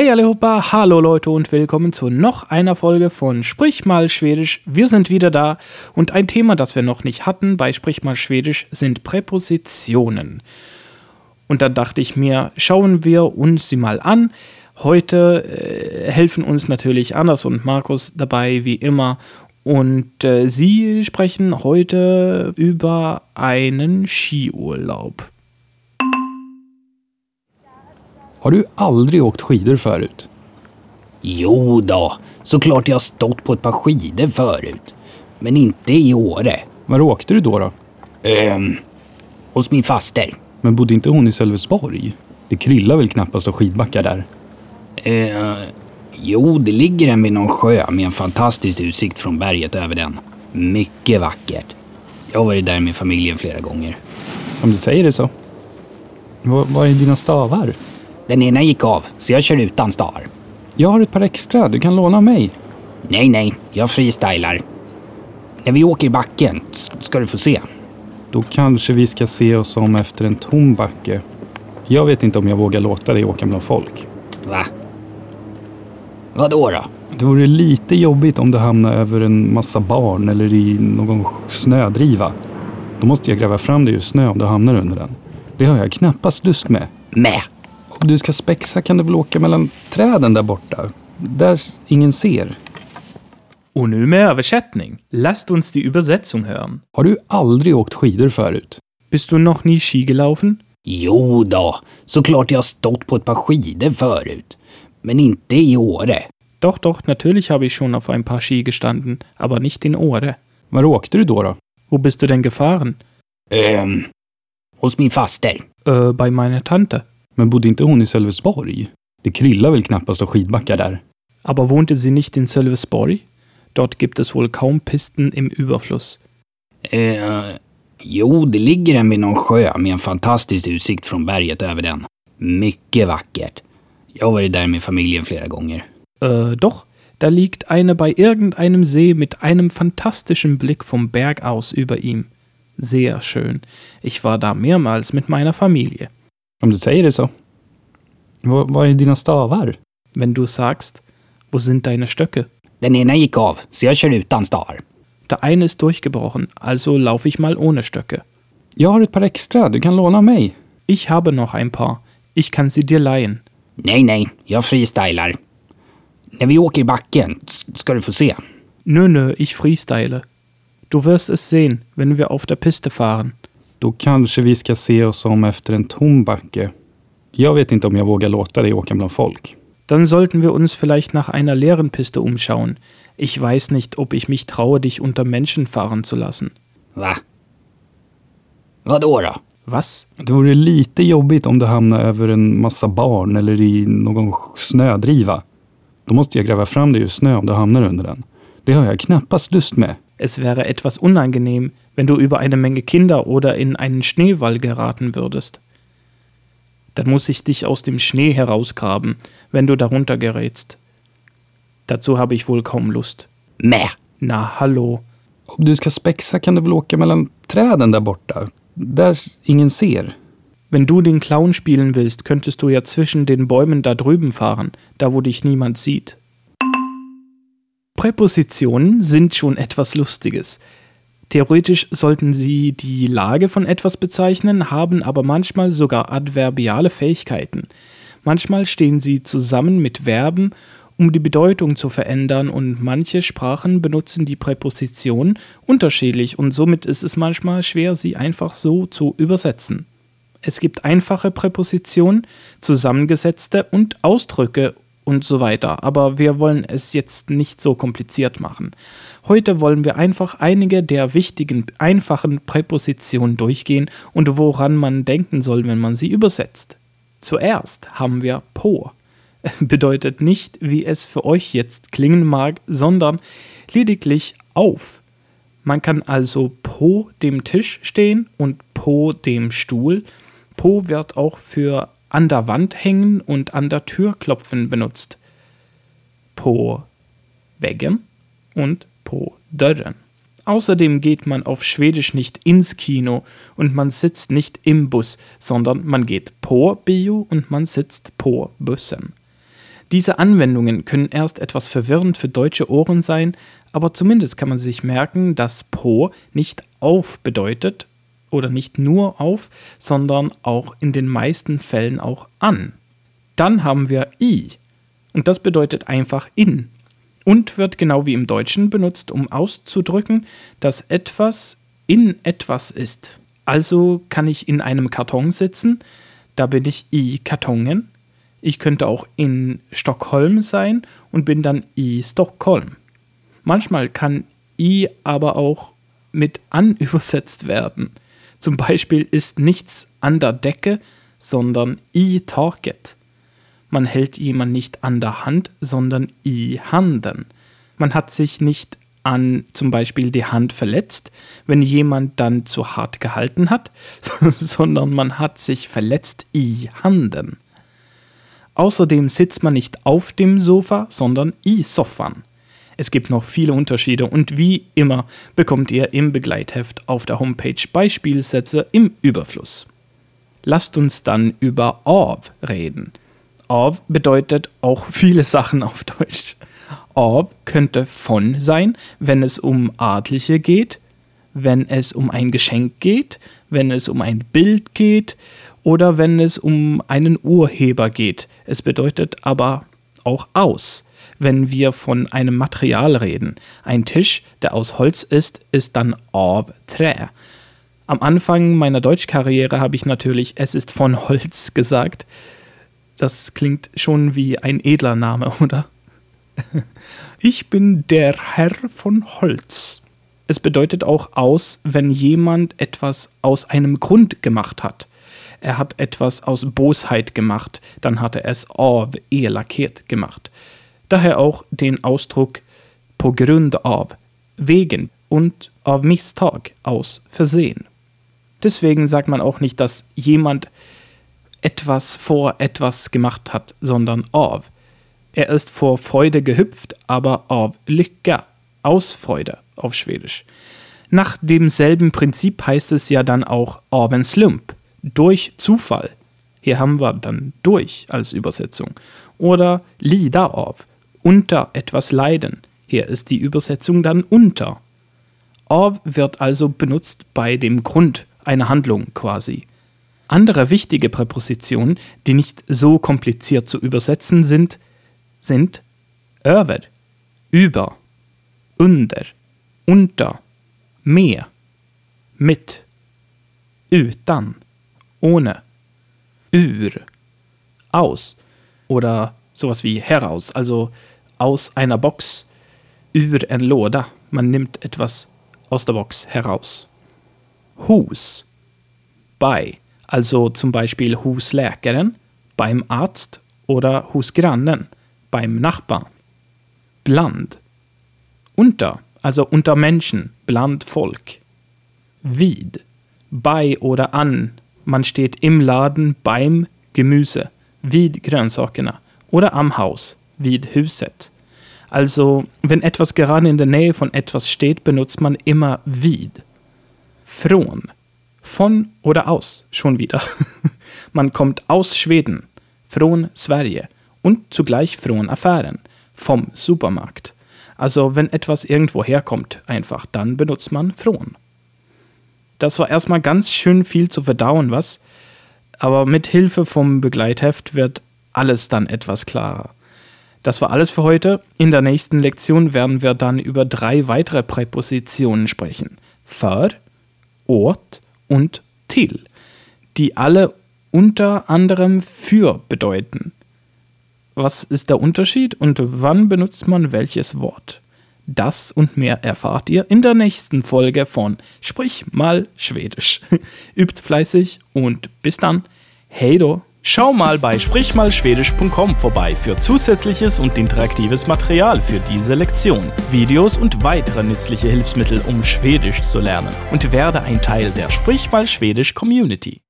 Hey allihopa, hallo Leute und willkommen zu noch einer Folge von Sprich mal Schwedisch. Wir sind wieder da und ein Thema, das wir noch nicht hatten bei Sprich mal Schwedisch sind Präpositionen. Und dann dachte ich mir, schauen wir uns sie mal an. Heute äh, helfen uns natürlich Anders und Markus dabei, wie immer. Und äh, sie sprechen heute über einen Skiurlaub. Har du aldrig åkt skidor förut? Jo då, såklart jag har stått på ett par skidor förut. Men inte i Åre. Var åkte du då? då? Ehm, hos min faster. Men bodde inte hon i Sölvesborg? Det kryllar väl knappast av skidbackar där? Eh, jo, det ligger en vid någon sjö med en fantastisk utsikt från berget över den. Mycket vackert. Jag har varit där med familjen flera gånger. Om du säger det så. Var, var är dina stavar? Den ena gick av, så jag kör utan stavar. Jag har ett par extra, du kan låna av mig. Nej, nej, jag freestylar. När vi åker i backen ska du få se. Då kanske vi ska se oss om efter en tom backe. Jag vet inte om jag vågar låta dig åka bland folk. Va? Vadå då? Det vore lite jobbigt om du hamnar över en massa barn eller i någon snödriva. Då måste jag gräva fram dig ur snö om du hamnar under den. Det har jag knappast lust med. Med. Du ska spexa kan du väl åka mellan träden där borta? Där ingen ser. Und nu med översättning. Lasst uns die Übersetzung hören. Har du aldrig åkt skidor förut? Bist du noch nie Ski gelaufen? Jo då, såklart jag har stått på ett par skidor förut. Men inte i Åre. Doch, doch, natürlich habe ich schon auf ein paar Ski gestanden, aber nicht in Åre. Var åkte du då? då? Wo bist du denn gefahren? Ehm, hos min faster. Äh, bei meiner Tante. Men bodde inte hon i Sölvesborg? Det kryllar väl knappast av skidbackar där? Aber wohnte sie nicht in Sölvesborg? Dort gibt es wohl kaum Pisten im Überfluss. Eh, jo, det ligger en vid någon sjö med en fantastisk utsikt från berget över den. Mycket vackert. Jag har varit där med familjen flera gånger. Äh, doch, da liegt eine bei irgendeinem See mit einem fantastischen Blick vom Berg aus über ihm. Sehr schön. Ich war da mehrmals mit meiner Familie. Om du säger det så. Var, var är dina stavar? Wenn du sagst, wo sind deine Stöcke? Den ena gick av, så jag kör utan stavar. Der eine ist durchgebrochen, also laufe ich mal ohne Stöcke. Jag har ett par extra, du kan låna mig. Ich habe noch ein paar. Ich kann sie dir leihen. Nej, nej, jag freestylar. När vi åker i backen ska du få se. Nö, nö, ich freestyle. Du wirst es sehen, wenn wir auf der Piste fahren. Då kanske vi ska se oss om efter en tom backe. Jag vet inte om jag vågar låta dig åka bland folk. Dann sollten wir uns vielleicht nach einer leeren Piste umschauen. Ich weiß nicht, ob ich mich traue, dich unter Menschen fahren zu lassen. Va? Vadå då? Was? Det vore lite jobbigt om du hamnar över en massa barn eller i någon snödriva. Då måste jag gräva fram dig ur snö om du hamnar under den. Det har jag knappast lust med. Es wäre etwas unangenehm, wenn du über eine Menge Kinder oder in einen Schneewall geraten würdest. Dann muss ich dich aus dem Schnee herausgraben, wenn du darunter gerätst. Dazu habe ich wohl kaum Lust. Med. Na, hallo. Om du ska spexa kan du väl åka mellan träden där borta? Där ingen ser. Wenn du den Clown spielen willst, könntest du ja zwischen den Bäumen da drüben fahren, da wo dich niemand sieht. Präpositionen sind schon etwas Lustiges. Theoretisch sollten sie die Lage von etwas bezeichnen, haben aber manchmal sogar adverbiale Fähigkeiten. Manchmal stehen sie zusammen mit Verben, um die Bedeutung zu verändern und manche Sprachen benutzen die Präposition unterschiedlich und somit ist es manchmal schwer, sie einfach so zu übersetzen. Es gibt einfache Präpositionen, zusammengesetzte und Ausdrücke und so weiter, aber wir wollen es jetzt nicht so kompliziert machen. Heute wollen wir einfach einige der wichtigen, einfachen Präpositionen durchgehen und woran man denken soll, wenn man sie übersetzt. Zuerst haben wir po. Bedeutet nicht, wie es für euch jetzt klingen mag, sondern lediglich auf. Man kann also po dem Tisch stehen und po dem Stuhl. Po wird auch für an der Wand hängen und an der Tür klopfen benutzt. Po Väggen und po Dörren. Außerdem geht man auf Schwedisch nicht ins Kino und man sitzt nicht im Bus, sondern man geht på Bio und man sitzt på Bussen. Diese Anwendungen können erst etwas verwirrend für deutsche Ohren sein, aber zumindest kann man sich merken, dass pro nicht auf bedeutet oder nicht nur auf, sondern auch in den meisten Fällen auch an. Dann haben wir i und das bedeutet einfach in und wird genau wie im Deutschen benutzt, um auszudrücken, dass etwas in etwas ist. Also kann ich in einem Karton sitzen, da bin ich i Kartongen. Ich könnte auch in Stockholm sein und bin dann i Stockholm. Manchmal kann i aber auch mit an übersetzt werden. Zum Beispiel ist nichts an der Decke, sondern i taket. Man hält jemand nicht an der Hand, sondern i handen. Man hat sich nicht an zum Beispiel die Hand verletzt, wenn jemand dann zu hart gehalten hat, sondern man hat sich verletzt i handen. Außerdem sitzt man nicht auf dem Sofa, sondern i soffan. Es gibt noch viele Unterschiede und wie immer bekommt ihr im Begleitheft auf der Homepage Beispielsätze im Überfluss. Lasst uns dann über Orv reden. Orv bedeutet auch viele Sachen auf Deutsch. Orv könnte von sein, wenn es um Adliche geht, wenn es um ein Geschenk geht, wenn es um ein Bild geht oder wenn es um einen Urheber geht. Es bedeutet aber auch aus wenn wir von einem Material reden. Ein Tisch, der aus Holz ist, ist dann av trä. Am Anfang meiner Deutschkarriere habe ich natürlich es ist von Holz gesagt. Das klingt schon wie ein edler Name, oder? Ich bin der Herr von Holz. Es bedeutet auch aus, wenn jemand etwas aus einem Grund gemacht hat. Er hat etwas aus Bosheit gemacht, dann hat er es av elakhet gemacht. Daher auch den Ausdruck på grund av, wegen und av Misstag, aus Versehen. Deswegen sagt man auch nicht, dass jemand etwas vor etwas gemacht hat, sondern av. Er ist vor Freude gehüpft, aber av lycka, aus Freude auf Schwedisch. Nach demselben Prinzip heißt es ja dann auch av en slump, durch Zufall. Hier haben wir dann durch als Übersetzung. Oder lida av, unter etwas leiden. Hier ist die Übersetzung dann unter. Of wird also benutzt bei dem Grund einer Handlung quasi. Andere wichtige Präpositionen, die nicht so kompliziert zu übersetzen sind, sind över, über, under, unter, mehr, mit, utan, ohne, ur, aus oder sowas wie heraus, also aus einer Box über en låda. Man nimmt etwas aus der Box heraus. Hus. Bei. Also zum Beispiel Husläkaren, beim Arzt oder Husgrannen, beim Nachbarn. Bland. Unter. Also unter Menschen, bland Volk. Vid. Bei oder an. Man steht im Laden beim Gemüse, vid grönsakerna oder am Haus, vid huset. Also, wenn etwas gerade in der Nähe von etwas steht, benutzt man immer vid. Från. Von oder aus, schon wieder. man kommt aus Schweden, från Sverige und zugleich från Affären, vom Supermarkt. Also, wenn etwas irgendwo herkommt, einfach, dann benutzt man från. Das war erstmal ganz schön viel zu verdauen, was? Aber mit Hilfe vom Begleitheft wird alles dann etwas klarer. Das war alles für heute. In der nächsten Lektion werden wir dann über drei weitere Präpositionen sprechen. För, åt und till, die alle unter anderem für bedeuten. Was ist der Unterschied und wann benutzt man welches Wort? Das und mehr erfahrt ihr in der nächsten Folge von Sprich mal Schwedisch. Übt fleißig und bis dann. Hey do! Schau mal bei sprichmalschwedisch.com vorbei für zusätzliches und interaktives Material für diese Lektion, Videos und weitere nützliche Hilfsmittel, um Schwedisch zu lernen und werde ein Teil der Sprich Schwedisch Community.